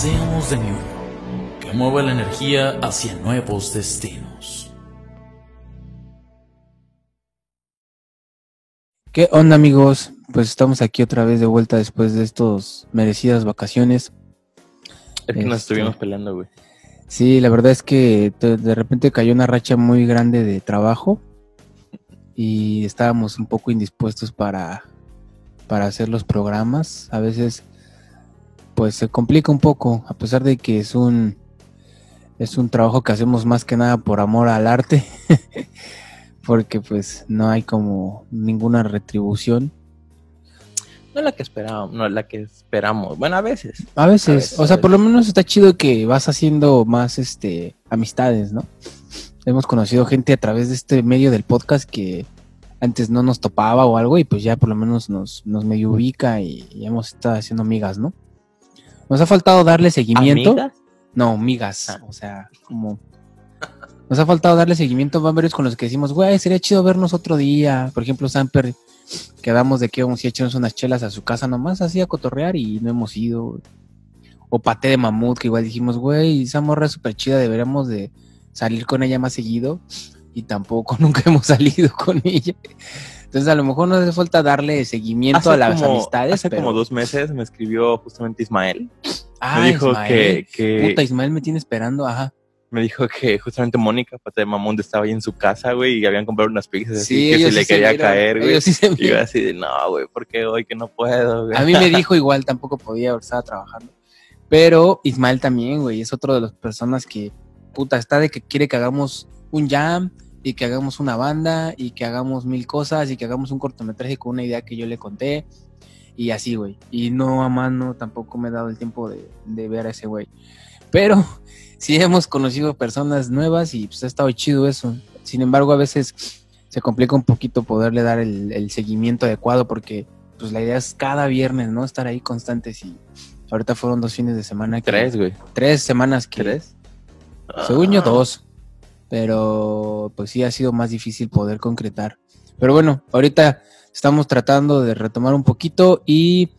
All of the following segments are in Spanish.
Seamos de mi uno, que mueva la energía hacia nuevos destinos. ¿Qué onda amigos? Pues estamos aquí otra vez de vuelta después de estos merecidas vacaciones. Es que nos Este, estuvimos peleando, güey. Sí, la verdad es que de de repente cayó una racha muy grande de trabajo y estábamos un poco indispuestos para, para hacer los programas. A veces pues se complica un poco, a pesar de que es un es un trabajo que hacemos más que nada por amor al arte, porque pues no hay como ninguna retribución. No la que esperábamos, no la que esperamos. Bueno, a veces. A veces, A veces, o sea, por lo menos está chido que vas haciendo más este amistades, ¿no? Hemos conocido gente a través de este medio del podcast que antes no nos topaba o algo y pues ya por lo menos nos, nos medio ubica y, y hemos estado haciendo amigas, ¿no? Nos ha faltado darle seguimiento. ¿Amigas? No, migas, Ah. o sea, como... Nos ha faltado darle seguimiento a varios con los que decimos, güey, sería chido vernos otro día. Por ejemplo, Samper, quedamos de que vamos a echarnos unas chelas a su casa nomás, así a cotorrear y no hemos ido. O Pate de Mamut, que igual dijimos, güey, esa morra es súper chida, deberíamos de salir con ella más seguido. Y tampoco nunca hemos salido con ella. Entonces a lo mejor nos hace falta darle seguimiento a las como, amistades. Hace pero- como dos meses me escribió justamente Ismael. Ah, me dijo Ismael. que, que Puta, Ismael me tiene esperando, ajá. me dijo que justamente Mónica, pata de Mamón, estaba ahí en su casa, güey, y habían comprado unas pizzas así Sí, que se le se quería caer, güey. sí Y yo así de, no, güey, ¿por qué hoy que no puedo, güey? A mí me dijo igual, tampoco podía, estaba trabajando. Pero Ismael también, güey, es otro de las personas que, puta, está de que quiere que hagamos un jam y que hagamos una banda y que hagamos mil cosas y que hagamos un cortometraje con una idea que yo le conté y así, güey. Y no, a mano, tampoco me he dado el tiempo de, de ver a ese güey. Pero sí hemos conocido personas nuevas y pues ha estado chido eso. Sin embargo, a veces se complica un poquito poderle dar el, el seguimiento adecuado porque pues la idea es cada viernes, ¿no? Estar ahí constantes y ahorita fueron dos fines de semana. que- Tres, güey. Tres semanas que... ¿Tres? Según yo, Ah. dos. Pero pues sí ha sido más difícil poder concretar. Pero bueno, ahorita estamos tratando de retomar un poquito y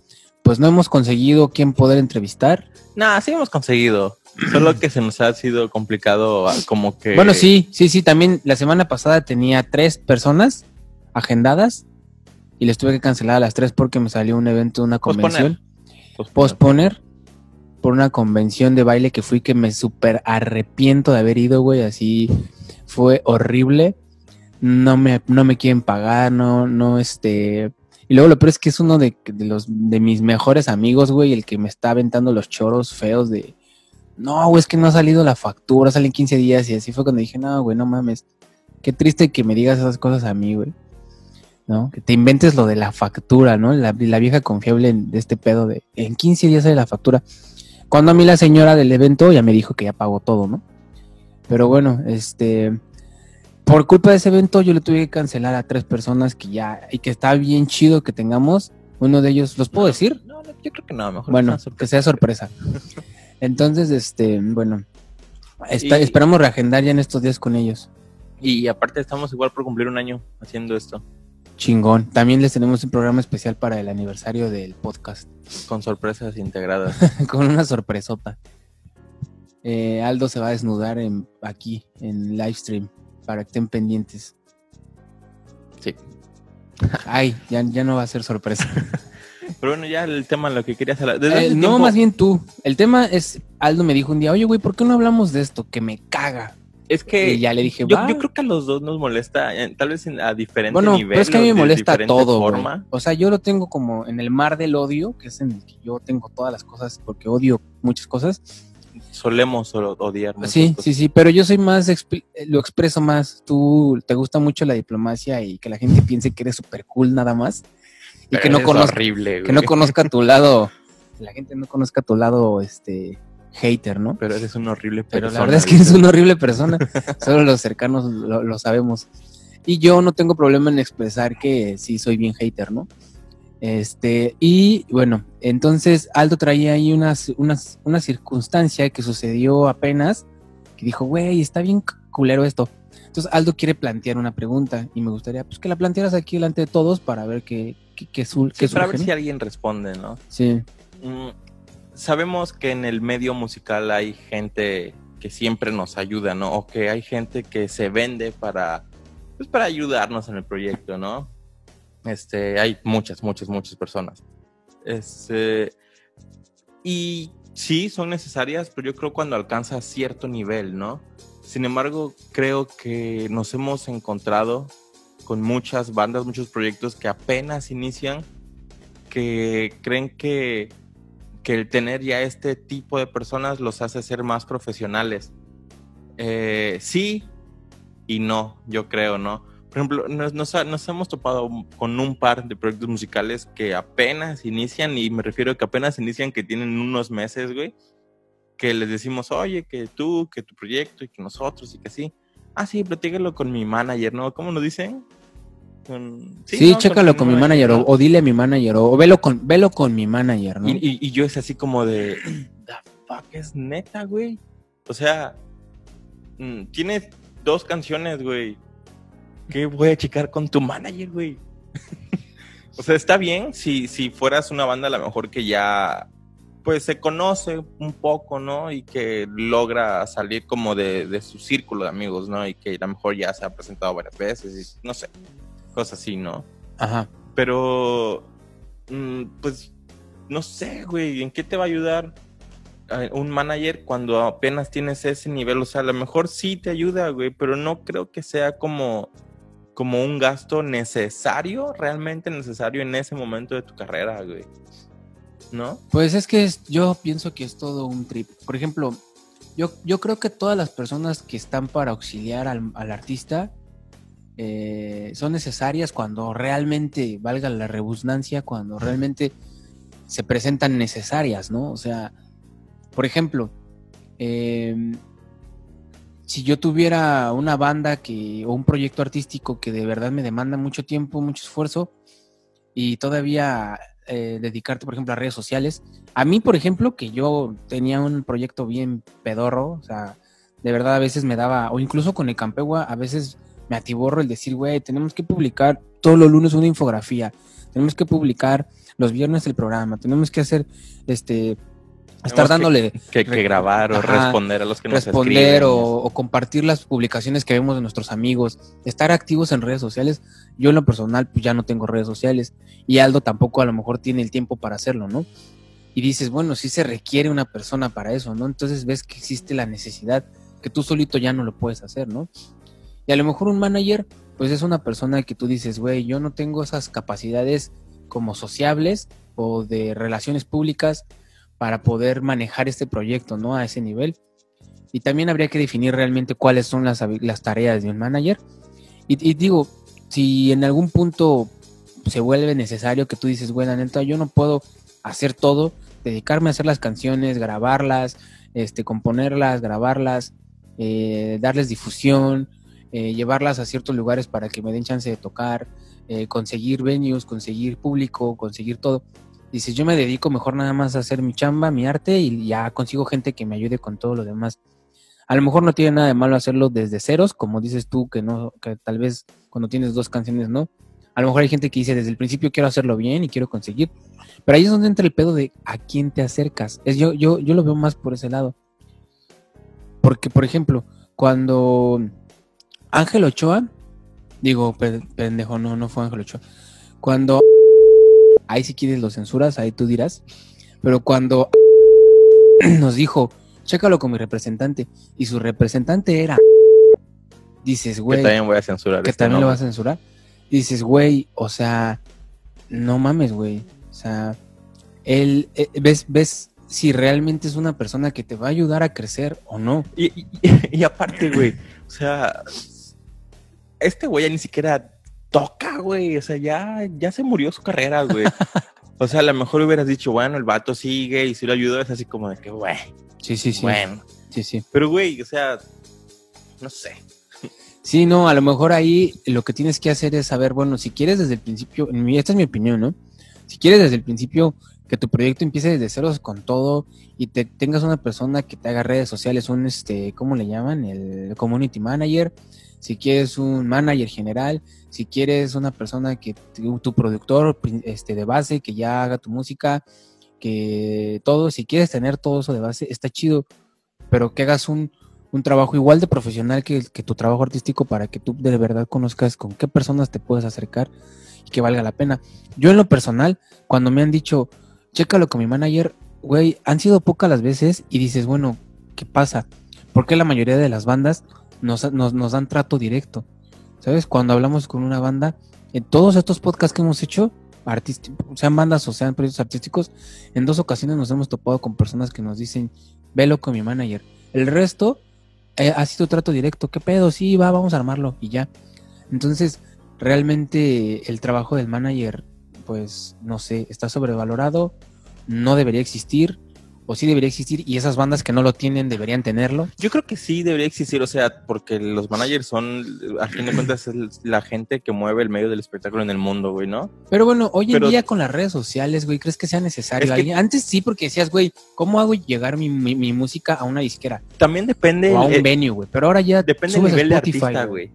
pues no hemos conseguido quién poder entrevistar. Nah, sí hemos conseguido. Solo que se nos ha sido complicado, ah, como que. Bueno, sí, sí, sí, también la semana pasada tenía tres personas agendadas y les tuve que cancelar a las tres porque me salió un evento, una Posponer. convención. Pues, Posponer por una convención de baile que fui que me súper arrepiento de haber ido, güey, así fue horrible. No me, no me quieren pagar, no, no, este... Y luego lo peor es que es uno de, de los de mis mejores amigos, güey, el que me está aventando los choros feos de... No, güey, es que no ha salido la factura, salen 15 días y así fue cuando dije, no, güey, no mames. Qué triste que me digas esas cosas a mí, güey. ¿No? Que te inventes lo de la factura, ¿no? La, la vieja confiable de este pedo de en 15 días sale la factura. Cuando a mí la señora del evento ya me dijo que ya pagó todo, ¿no? Pero bueno, este por culpa de ese evento yo le tuve que cancelar a tres personas que ya y que está bien chido que tengamos. Uno de ellos, ¿los puedo decir? No, no, yo creo que no, mejor. Bueno, que sea sorpresa. Entonces, este, bueno, está- Y- esperamos reagendar ya en estos días con ellos. Y aparte estamos igual por cumplir un año haciendo esto, Chingón. También les tenemos un programa especial para el aniversario del podcast. con sorpresas integradas. con una sorpresota. Eh, Aldo se va a desnudar en, aquí en live stream para que estén pendientes. Sí. Ay, ya, ya no va a ser sorpresa. Pero bueno, ya el tema, lo que querías hablar. Eh, no, más bien tú. El tema es, Aldo me dijo un día, oye, güey, ¿por qué no hablamos de esto? Que me caga. Es que y ya le dije, yo, yo creo que a los dos nos molesta, eh, tal vez en- a diferente Bueno, nivel. pero es que a mí me molesta todo, forma. O sea, yo lo tengo como en el mar del odio, que es en el que yo tengo todas las cosas, porque odio muchas cosas. Solemos odiar. Sí, cosas. sí, sí, pero yo soy más, eh, lo expreso más. Tú te gusta mucho la diplomacia y que la gente piense que eres súper cool nada más. Y que no, conozca, horrible, que no conozca tu lado, que la gente no conozca tu lado, este, hater, ¿no? Pero eres una horrible Pero persona. la verdad es que eres una horrible persona. Solo los cercanos lo, lo sabemos. Y yo no tengo problema en expresar que sí soy bien hater, ¿no? Este, y bueno, entonces Aldo traía ahí unas, unas, una circunstancia que sucedió apenas, que dijo, güey, está bien culero esto. Entonces Aldo quiere plantear una pregunta y me gustaría pues que la plantearas aquí delante de todos para ver qué, qué, qué, sul- Sí, qué para ver ¿no? si alguien responde, ¿no? Sí, Mm, sabemos que en el medio musical hay gente que siempre nos ayuda, ¿no? O que hay gente que se vende para, pues, para ayudarnos en el proyecto, ¿no? Este, hay muchas, muchas, muchas personas. Este, y sí, son necesarias, pero yo creo cuando alcanza cierto nivel, ¿no? Sin embargo, creo que nos hemos encontrado con muchas bandas, muchos proyectos que apenas inician, que creen que, que el tener ya este tipo de personas los hace ser más profesionales. Eh, sí y no, yo creo, ¿no? Por ejemplo, nos, nos nos hemos topado con un par de proyectos musicales que apenas inician, y me refiero a que apenas inician, que tienen unos meses, güey, que les decimos, oye, que tú, que tu proyecto, y que nosotros, y que sí. Ah, sí, platícalo con mi manager, ¿no? ¿Cómo nos dicen? Con- sí, ¿no? chécalo con, mi manager, ¿no? o, o dile a mi manager, o, o velo con, velo con mi manager, ¿no? Y, y- y yo es así como de, the fuck es neta, güey. O sea, mm, tienes dos canciones, güey. ¿Qué voy a checar con tu manager, güey? o sea, está bien si, si fueras una banda a lo mejor que ya, pues se conoce un poco, ¿no? Y que logra salir como de, de su círculo de amigos, ¿no? Y que a lo mejor ya se ha presentado varias veces, y no sé, cosas así, ¿no? Ajá. Pero, mm, pues, no sé, güey, ¿en qué te va a ayudar eh, un manager cuando apenas tienes ese nivel? O sea, a lo mejor sí te ayuda, güey, pero no creo que sea como, como un gasto necesario, realmente necesario en ese momento de tu carrera, güey. ¿No? Pues es que es- yo pienso que es todo un trip. Por ejemplo, yo, yo creo que todas las personas que están para auxiliar al, al artista eh, son necesarias cuando realmente, valga la redundancia, cuando realmente se presentan necesarias, ¿no? O sea, por ejemplo, eh, si yo tuviera una banda que, o un proyecto artístico que de verdad me demanda mucho tiempo, mucho esfuerzo, y todavía eh, dedicarte, por ejemplo, a redes sociales. A mí, por ejemplo, que yo tenía un proyecto bien pedorro, o sea, de verdad a veces me daba, o incluso con el Campegua, a veces me atiborro el decir, güey, tenemos que publicar todos los lunes una infografía, tenemos que publicar los viernes el programa, tenemos que hacer, este, estar dándole Que, que grabar o Ajá, responder a los que nos responder escriben. o, o compartir las publicaciones que vemos de nuestros amigos, estar activos en redes sociales. Yo en lo personal pues ya no tengo redes sociales y Aldo tampoco a lo mejor tiene el tiempo para hacerlo, ¿no? Y dices, bueno, sí se requiere una persona para eso, ¿no? Entonces ves que existe la necesidad que tú solito ya no lo puedes hacer, ¿no? Y a lo mejor un manager pues es una persona que tú dices, güey, yo no tengo esas capacidades como sociables o de relaciones públicas para poder manejar este proyecto, ¿no? A ese nivel. Y también habría que definir realmente cuáles son las, las tareas de un manager. Y, y digo, si en algún punto se vuelve necesario que tú dices, bueno, neta, yo no puedo hacer todo, dedicarme a hacer las canciones, grabarlas, este, componerlas, grabarlas, eh, darles difusión, eh, llevarlas a ciertos lugares para que me den chance de tocar, eh, conseguir venues, conseguir público, conseguir todo. Dices, yo me dedico mejor nada más a hacer mi chamba, mi arte y ya consigo gente que me ayude con todo lo demás. A lo mejor no tiene nada de malo hacerlo desde ceros, como dices tú, que no, que tal vez cuando tienes dos canciones no. A lo mejor hay gente que dice desde el principio quiero hacerlo bien y quiero conseguir. Pero ahí es donde entra el pedo de a quién te acercas. Es, yo, yo, yo lo veo más por ese lado. Porque, por ejemplo, cuando Ángel Ochoa, digo, pe- pendejo, no, no fue Ángel Ochoa. Cuando ahí si quieres lo censuras, ahí tú dirás. Pero cuando nos dijo, chécalo con mi representante, y su representante era, dices, Que güey, también voy a censurar. que este también lo vas a censurar. Dices, güey, o sea, no mames, güey. O sea, él, eh, ves, ves si realmente es una persona que te va a ayudar a crecer o no. Y, y- y aparte, güey, o sea, este güey ya ni siquiera toca, güey. O sea, ya, ya se murió su carrera, güey. O sea, a lo mejor hubieras dicho, bueno, el vato sigue y si lo ayudo es así como de que, güey, Sí, sí, sí. Bueno, Sí, sí. pero güey, o sea, no sé. Sí, no, a lo mejor ahí lo que tienes que hacer es saber, bueno, si quieres desde el principio, esta es mi opinión, ¿no? Si quieres desde el principio que tu proyecto empiece desde ceros con todo y te tengas una persona que te haga redes sociales, un este, ¿cómo le llaman? El community manager. Si quieres un manager general, si quieres una persona que tu, productor este de base que ya haga tu música, que todo, si quieres tener todo eso de base, está chido, pero que hagas un, un trabajo igual de profesional que, tu trabajo artístico para que tú de verdad conozcas con qué personas te puedes acercar y que valga la pena. Yo en lo personal, cuando me han dicho, chécalo con mi manager, güey, han sido pocas las veces y dices, bueno, ¿qué pasa? ¿Por qué la mayoría de las bandas nos, nos, dan trato directo? ¿Sabes? Cuando hablamos con una banda, en todos estos podcasts que hemos hecho, sean bandas o sean proyectos artísticos, en dos ocasiones nos hemos topado con personas que nos dicen, velo con mi manager. El resto eh, ha sido trato directo. ¿Qué pedo? Sí, va, vamos a armarlo y ya. Entonces, realmente el trabajo del manager, pues, no sé, está sobrevalorado, no debería existir, o sí debería existir, y esas bandas que no lo tienen deberían tenerlo. Yo creo que sí debería existir, o sea, porque los managers son, a fin de cuentas, es la gente que mueve el medio del espectáculo en el mundo, güey, ¿no? Pero bueno, hoy en Pero- día con las redes sociales, güey, ¿crees que sea necesario? Es que- alguien? Antes sí, porque decías, güey, ¿cómo hago llegar mi, mi- mi música a una disquera? También depende, O a un eh, venue, güey. Pero ahora ya depende del nivel de artista, güey.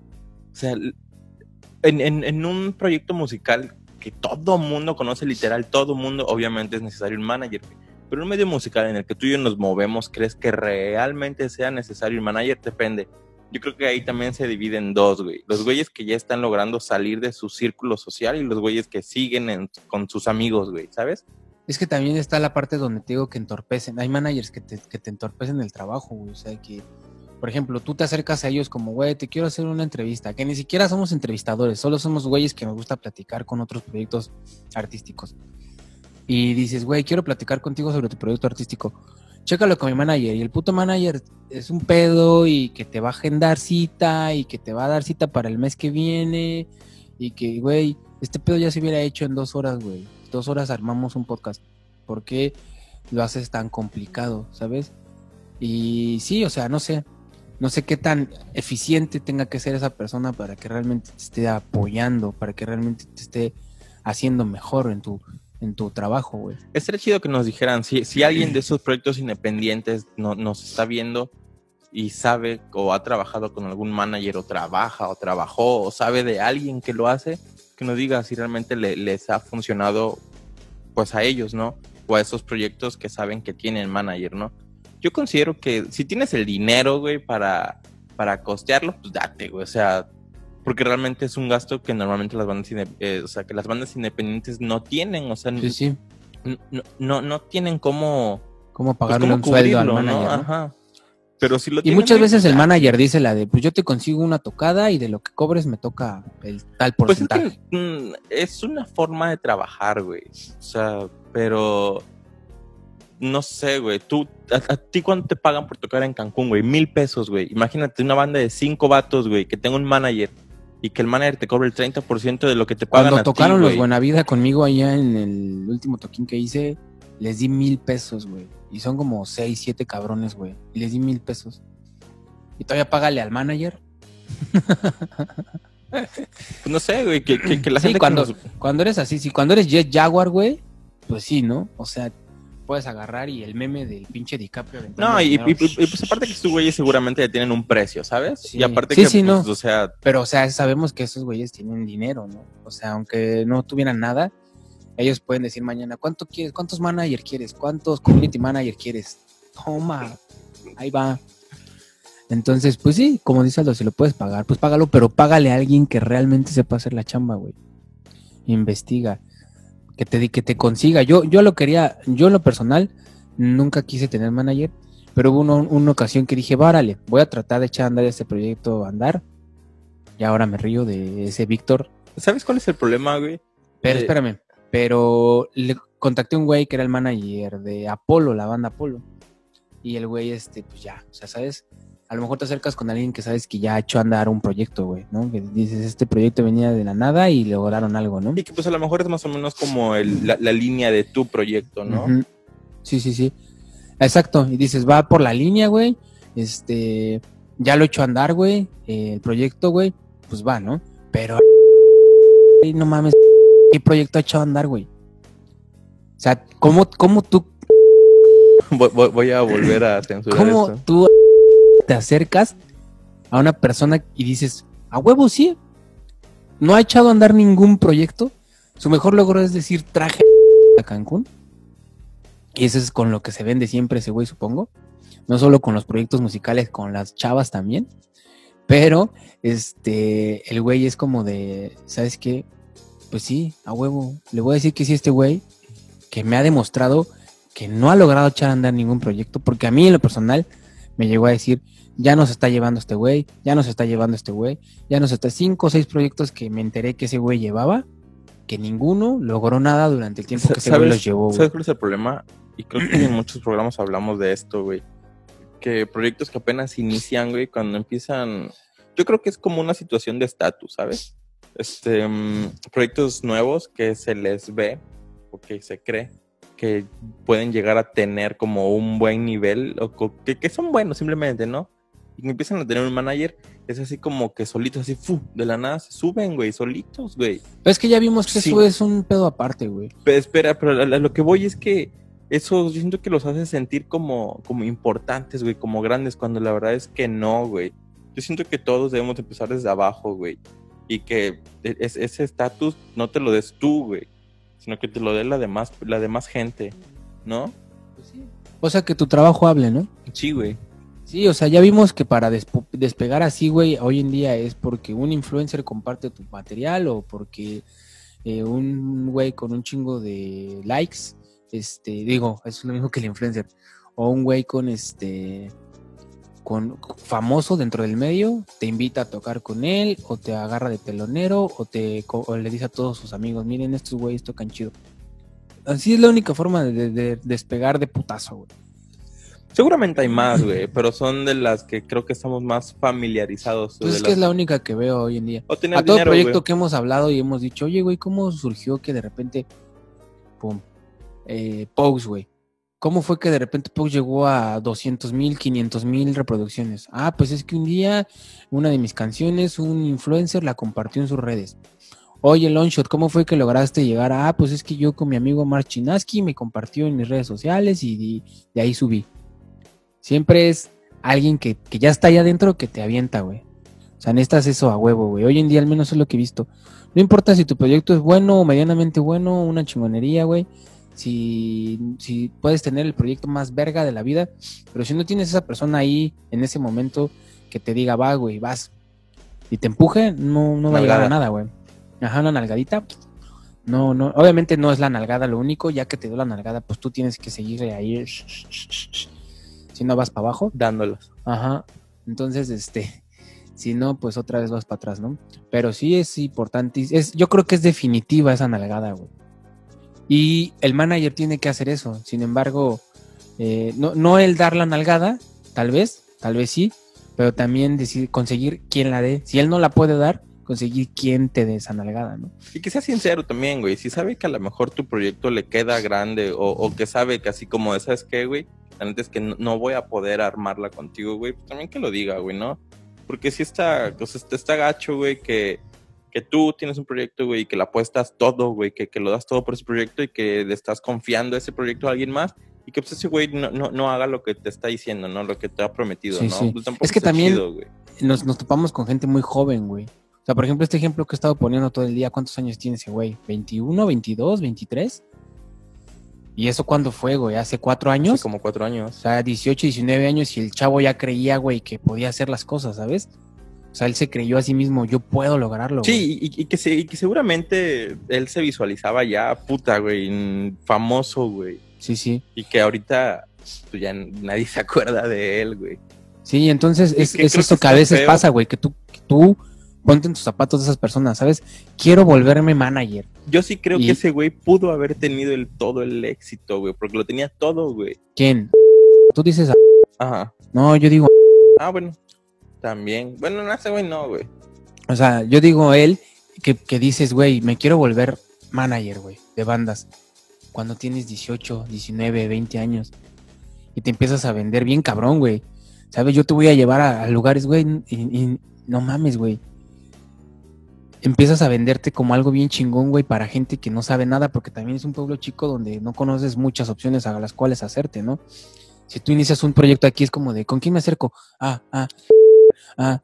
O sea, en, en, en un proyecto musical que todo mundo conoce, literal, todo mundo, obviamente es necesario un manager, güey. Pero un medio musical en el que tú y yo nos movemos, ¿crees que realmente sea necesario un manager? Depende. Yo creo que ahí también se divide en dos, güey. Los güeyes que ya están logrando salir de su círculo social y los güeyes que siguen en- con sus amigos, güey, ¿sabes? Es que también está la parte donde te digo que entorpecen. Hay managers que te, que te entorpecen el trabajo, güey. O sea, que, por ejemplo, tú te acercas a ellos como, güey, te quiero hacer una entrevista. Que ni siquiera somos entrevistadores, solo somos güeyes que nos gusta platicar con otros proyectos artísticos. Y dices, güey, quiero platicar contigo sobre tu proyecto artístico. Chécalo con mi manager. Y el puto manager es un pedo y que te va a agendar cita y que te va a dar cita para el mes que viene. Y que, güey, este pedo ya se hubiera hecho en dos horas, güey. Dos horas armamos un podcast. ¿Por qué lo haces tan complicado, sabes? Y sí, o sea, no sé. No sé qué tan eficiente tenga que ser esa persona para que realmente te esté apoyando, para que realmente te esté haciendo mejor en tu, en tu trabajo, güey. Estaría chido que nos dijeran si, si alguien de esos proyectos independientes no, nos está viendo y sabe o ha trabajado con algún manager o trabaja o trabajó o sabe de alguien que lo hace, que nos diga si realmente le- les ha funcionado pues a ellos, ¿no? O a esos proyectos que saben que tienen manager, ¿no? Yo considero que si tienes el dinero, güey, para, para costearlo, pues date, güey. O sea, porque realmente es un gasto que normalmente las bandas, eh, o sea, que las bandas independientes no tienen, o sea, Sí, sí. no, no, no tienen cómo, ¿Cómo pues, pagarle cómo un sueldo al manager? ¿no? Ajá. Pero si lo Y muchas veces pues, el manager dice la de, pues yo te consigo una tocada y de lo que cobres me toca el tal Pues es porcentaje. que mm, es una forma de trabajar, güey. O sea, pero no sé, güey. Tú, a, a ti cuánto te pagan por tocar en Cancún, güey? Mil pesos, güey. Imagínate una banda de cinco vatos, güey, que tenga un manager y que el manager te cobre el 30% de lo que te pagan Cuando a ti, tocaron los. Buenavida conmigo allá en el último toquín que hice, les di mil pesos, güey. Y son como seis, siete cabrones, güey. Y les di mil pesos. Y todavía págale al manager. Pues no sé, güey, que, que, que la Sí, gente que cuando- nos- Cuando eres así, si cuando eres Jet Jaguar, güey, pues sí, ¿no? O sea, puedes agarrar y el meme del pinche DiCaprio. No, y, dinero. y- y- y, pues aparte que estos güeyes seguramente ya tienen un precio, ¿sabes? Sí. Y aparte Sí, que, sí, pues, no. o sea, Pero, o sea, sabemos que esos güeyes tienen dinero, ¿no? O sea, aunque no tuvieran nada, ellos pueden decir mañana, ¿cuánto quieres? ¿Cuántos manager quieres? ¿Cuántos community manager quieres? Toma, ahí va. Entonces, pues sí, como dice Aldo, si lo puedes pagar, pues págalo, pero págale a alguien que realmente sepa hacer la chamba, güey. Investiga. Que te, que te consiga. Yo, yo lo quería, yo en lo personal, nunca quise tener manager, pero hubo una, una ocasión que dije, várale, voy a tratar de echar a andar este proyecto a andar. Y ahora me río de ese Víctor. ¿sabes cuál es el problema, güey? Pero Eh, espérame, pero le contacté a un güey que era el manager de Apolo, la banda Apolo. Y el güey, este, pues ya, o sea, ¿sabes? A lo mejor te acercas con alguien que sabes que ya ha hecho andar un proyecto, güey, ¿no? Que dices, este proyecto venía de la nada y lograron algo, ¿no? Y que pues a lo mejor es más o menos como el- la, la línea de tu proyecto, ¿no? Sí, sí, sí. Exacto, y dices, va por la línea, güey, este, ya lo he hecho andar, güey, eh, el proyecto, güey, pues va, ¿no? Pero, no mames, ¿qué proyecto ha a andar, güey? O sea, ¿cómo, cómo tú, voy a volver a censurar cómo esto. tú te acercas a una persona y dices, a huevo, sí, no ha echado a andar ningún proyecto? Su mejor logro es decir, traje a Cancún. Y eso es con lo que se vende siempre ese güey, supongo. No solo con los proyectos musicales, con las chavas también. Pero, este, el güey es como de, ¿sabes qué? Pues sí, a huevo. Le voy a decir que sí este güey, que me ha demostrado que no ha logrado echar a andar ningún proyecto, porque a mí en lo personal me llegó a decir, ya nos está llevando este güey, ya nos está llevando este güey, ya nos está cinco o seis proyectos que me enteré que ese güey llevaba, que ninguno logró nada durante el tiempo que ese güey ¿Sabes- los llevó. güey. ¿Sabes cuál es el problema? Y creo que en muchos programas hablamos de esto, güey. Que proyectos que apenas inician, güey, cuando empiezan. Yo creo que es como una situación de estatus, ¿sabes? Este, mm, proyectos nuevos que se les ve o que se cree que pueden llegar a tener como un buen nivel o que, que son buenos simplemente, ¿no? Y que empiezan a tener un manager, es así como que solitos, así, fu, de la nada se suben, güey, solitos, güey. Es que ya vimos que Sí. eso es un pedo aparte, güey. Pero espera, pero a, lo que voy es que eso yo siento que los hace sentir como, como importantes, güey, como grandes, cuando la verdad es que no, güey. Yo siento que todos debemos empezar desde abajo, güey. Y que e- es- ese estatus no te lo des tú, güey. Sino que te lo dé la demás, la demás gente, ¿no? O sea, que tu trabajo hable, ¿no? Sí, güey. Sí, o sea, ya vimos que para despegar así, güey, hoy en día es porque un influencer comparte tu material o porque eh, un güey con un chingo de likes, este, digo, es lo mismo que el influencer, o un güey con este, con famoso dentro del medio, te invita a tocar con él, o te agarra de telonero, o te o le dice a todos sus amigos, miren, estos güeyes tocan chido. Así es la única forma de, de- de despegar de putazo, güey. Seguramente hay más, güey, pero son de las que creo que estamos más familiarizados. Pues es que es la única que veo hoy en día. O a todo dinero, proyecto güey. que hemos hablado y hemos dicho, oye, güey, ¿cómo surgió que de repente, pum, eh, Pose, güey? ¿Cómo fue que de repente Pose llegó a 200 mil, 500 mil reproducciones? Ah, pues es que un día una de mis canciones, un influencer la compartió en sus redes. Oye, Longshot, ¿cómo fue que lograste llegar a, ah, pues es que yo con mi amigo Mark Chinaski me compartió en mis redes sociales y de, ahí subí. Siempre es alguien que, que ya está ahí adentro que te avienta, güey. O sea, necesitas eso a huevo, güey. Hoy en día al menos es lo que he visto. No importa si tu proyecto es bueno o medianamente bueno, una chingonería, güey. Si, si puedes tener el proyecto más verga de la vida, pero si no tienes esa persona ahí en ese momento que te diga, va, güey, vas, y te empuje, no, no va a llegar a nada, güey. Ajá, una nalgadita. No, no, obviamente no es la nalgada lo único, ya que te dio la nalgada, pues tú tienes que seguirle ahí. Si no vas para abajo, Dándolas. Ajá. Entonces, este, si no, pues otra vez vas para atrás, ¿no? Pero sí es importante. Es, yo creo que es definitiva esa nalgada, güey. Y el manager tiene que hacer eso. Sin embargo, eh, no, no el dar la nalgada, tal vez, tal vez sí, pero también decir, conseguir quién la dé. Si él no la puede dar, conseguir quién te dé esa nalgada, ¿no? Y que sea sincero también, güey. Si sabe que a lo mejor tu proyecto le queda grande o, o que sabe que así como, ¿sabes qué, güey? La es que no, voy a poder armarla contigo, güey. Pues también que lo diga, güey, ¿no? Porque si está, pues está gacho, güey, que, que tú tienes un proyecto, güey, y que le apuestas todo, güey, que, que lo das todo por ese proyecto y que le estás confiando ese proyecto a alguien más y que pues ese güey no, no, no haga lo que te está diciendo, ¿no? Lo que te ha prometido, Sí, ¿no? sí. Pues Es que también- chido. Nos, nos topamos con gente muy joven, güey. O sea, por ejemplo, este ejemplo que he estado poniendo todo el día, ¿cuántos años tiene ese güey? ¿21, 22, 23? ¿Y eso cuándo fue, güey? ¿Hace cuatro años? Hace como cuatro O años. sea, 18, 19 años y el chavo ya creía, güey, que podía hacer las cosas, ¿sabes? O sea, él se creyó a sí mismo, yo puedo lograrlo. Sí, y, y que se- y que seguramente él se visualizaba ya, puta, güey, famoso, güey. Sí, sí. Y que ahorita pues ya nadie se acuerda de él, güey. Sí, entonces es, es esto que que a veces feo. pasa, güey, que tú, que tú ponte en tus zapatos de esas personas, ¿sabes? Quiero volverme manager. Yo sí creo Y- que ese güey pudo haber tenido el, todo el éxito, güey, porque lo tenía todo, güey. ¿Quién? Tú dices, Ajá. no, yo digo, Ah, bueno. También. Bueno, no, ese güey no, güey. o sea, yo digo él que, que dices, güey, me quiero volver manager, güey, de bandas. Cuando tienes 18, 19, 20 años. y te empiezas a vender bien cabrón, güey. ¿Sabes? Yo te voy a llevar a, lugares, güey, y no mames, güey. Empiezas a venderte como algo bien chingón, güey, para gente que no sabe nada, porque también es un pueblo chico donde no conoces muchas opciones a las cuales hacerte, ¿no? Si tú inicias un proyecto aquí es como de, ¿con quién me acerco? Ah, ah, ah.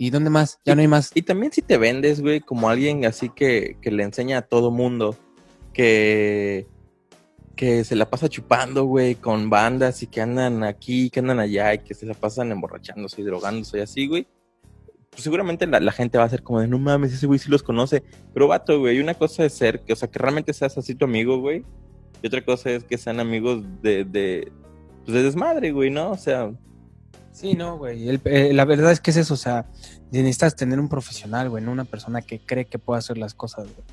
¿Y dónde más? Ya no hay más. Y también si te vendes, güey, como alguien así que, que le enseña a todo mundo que, que se la pasa chupando, güey, con bandas y que andan aquí, que andan allá y que se la pasan emborrachándose y drogándose y así, güey. Pues seguramente la, la gente va a ser como de, no mames, ese güey sí los conoce. Pero vato, güey, una cosa es ser, que, o sea, que realmente seas así tu amigo, güey. Y otra cosa es que sean amigos de, de, pues de desmadre, güey, ¿no? O sea, Sí, no, güey. el- eh, la verdad es que es eso, o sea, necesitas tener un profesional, güey, no una persona que cree que puede hacer las cosas, güey.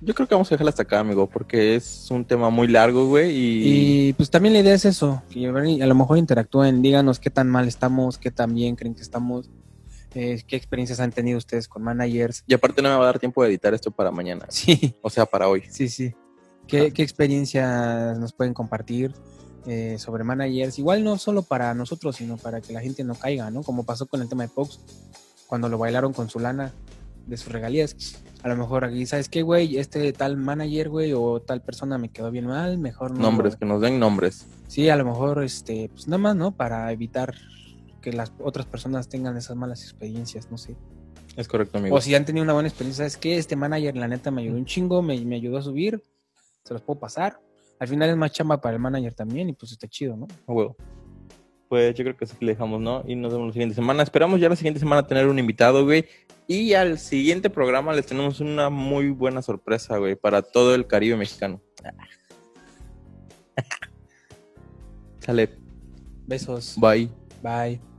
yo creo que vamos a dejarla hasta acá, amigo, porque es un tema muy largo, güey, y... Y pues también la idea es eso, que a lo mejor interactúen, díganos qué tan mal estamos, qué tan bien creen que estamos, eh, qué experiencias han tenido ustedes con managers. Y aparte no me va a dar tiempo de editar esto para mañana, Sí, o sea, para hoy. sí, sí. ¿Qué, qué experiencias nos pueden compartir eh, sobre managers? Igual no solo para nosotros, sino para que la gente no caiga, ¿no? Como pasó con el tema de Fox, cuando lo bailaron con su lana de sus regalías. A lo mejor aquí, ¿sabes qué, güey? Este tal manager, güey, o tal persona me quedó bien mal, mejor no. Nombres, que nos den nombres. Sí, a lo mejor, este, pues nada más, ¿no? Para evitar que las otras personas tengan esas malas experiencias, no sé. Es correcto, amigo. O si han tenido una buena experiencia, es que este manager, la neta, me ayudó un chingo, me, me ayudó a subir, se los puedo pasar. Al final es más chamba para el manager también y pues está chido, ¿no? A huevo. Pues yo creo que así que le dejamos, ¿no? Y nos vemos la siguiente semana. Esperamos ya la siguiente semana tener un invitado, güey. Y al siguiente programa les tenemos una muy buena sorpresa, güey, para todo el Caribe mexicano. Sale, Besos. bye. Bye.